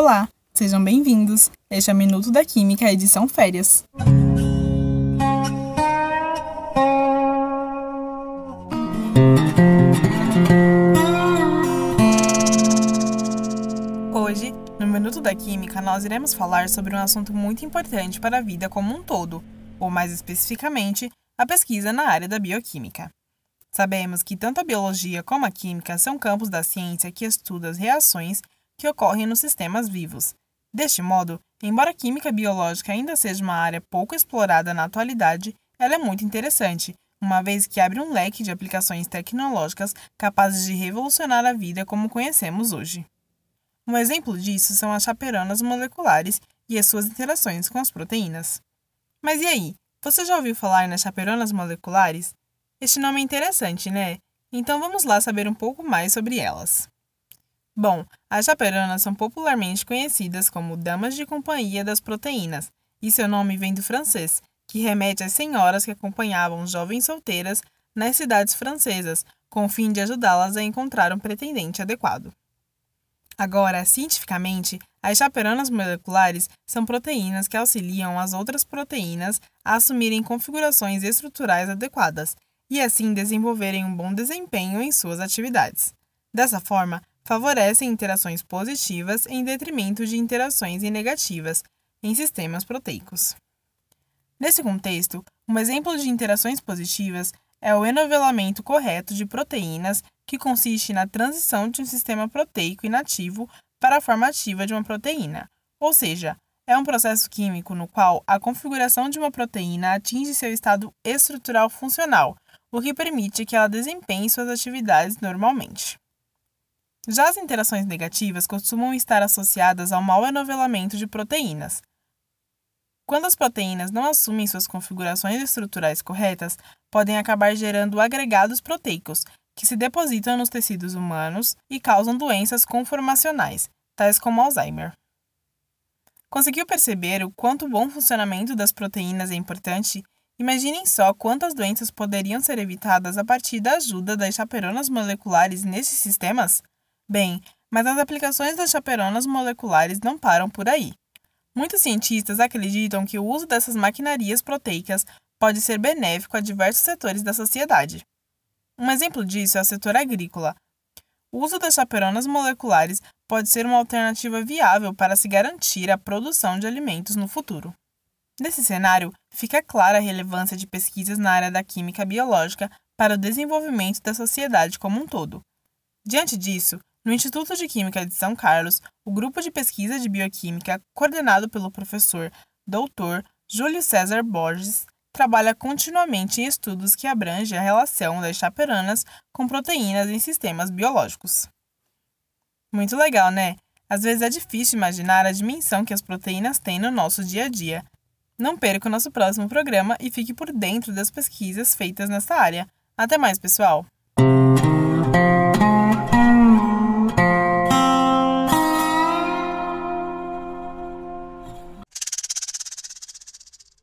Olá, sejam bem-vindos. Este é o Minuto da Química, edição Férias. Hoje, no Minuto da Química, nós iremos falar sobre um assunto muito importante para a vida como um todo, ou mais especificamente, a pesquisa na área da bioquímica. Sabemos que tanto a biologia como a química são campos da ciência que estudam as reações que ocorrem nos sistemas vivos. Deste modo, embora a química biológica ainda seja uma área pouco explorada na atualidade, ela é muito interessante, uma vez que abre um leque de aplicações tecnológicas capazes de revolucionar a vida como conhecemos hoje. Um exemplo disso são as chaperonas moleculares e as suas interações com as proteínas. Mas e aí? Você já ouviu falar nas chaperonas moleculares? Este nome é interessante, né? Então vamos lá saber um pouco mais sobre elas. Bom, as chaperonas são popularmente conhecidas como damas de companhia das proteínas, e seu nome vem do francês, que remete às senhoras que acompanhavam jovens solteiras nas cidades francesas, com o fim de ajudá-las a encontrar um pretendente adequado. Agora, cientificamente, as chaperonas moleculares são proteínas que auxiliam as outras proteínas a assumirem configurações estruturais adequadas e assim desenvolverem um bom desempenho em suas atividades. Dessa forma, favorecem interações positivas em detrimento de interações negativas em sistemas proteicos. Nesse contexto, um exemplo de interações positivas é o enovelamento correto de proteínas, que consiste na transição de um sistema proteico inativo para a forma ativa de uma proteína, ou seja, é um processo químico no qual a configuração de uma proteína atinge seu estado estrutural funcional, o que permite que ela desempenhe suas atividades normalmente. Já as interações negativas costumam estar associadas ao mau enovelamento de proteínas. Quando as proteínas não assumem suas configurações estruturais corretas, podem acabar gerando agregados proteicos, que se depositam nos tecidos humanos e causam doenças conformacionais, tais como Alzheimer. Conseguiu perceber o quanto o bom funcionamento das proteínas é importante? Imaginem só quantas doenças poderiam ser evitadas a partir da ajuda das chaperonas moleculares nesses sistemas? Bem, mas as aplicações das chaperonas moleculares não param por aí. Muitos cientistas acreditam que o uso dessas maquinarias proteicas pode ser benéfico a diversos setores da sociedade. Um exemplo disso é o setor agrícola. O uso das chaperonas moleculares pode ser uma alternativa viável para se garantir a produção de alimentos no futuro. Nesse cenário, fica clara a relevância de pesquisas na área da química biológica para o desenvolvimento da sociedade como um todo. Diante disso, no Instituto de Química de São Carlos, o grupo de pesquisa de bioquímica, coordenado pelo professor Dr. Júlio César Borges, trabalha continuamente em estudos que abrangem a relação das chaperonas com proteínas em sistemas biológicos. Muito legal, né? Às vezes é difícil imaginar a dimensão que as proteínas têm no nosso dia a dia. Não perca o nosso próximo programa e fique por dentro das pesquisas feitas nessa área. Até mais, pessoal!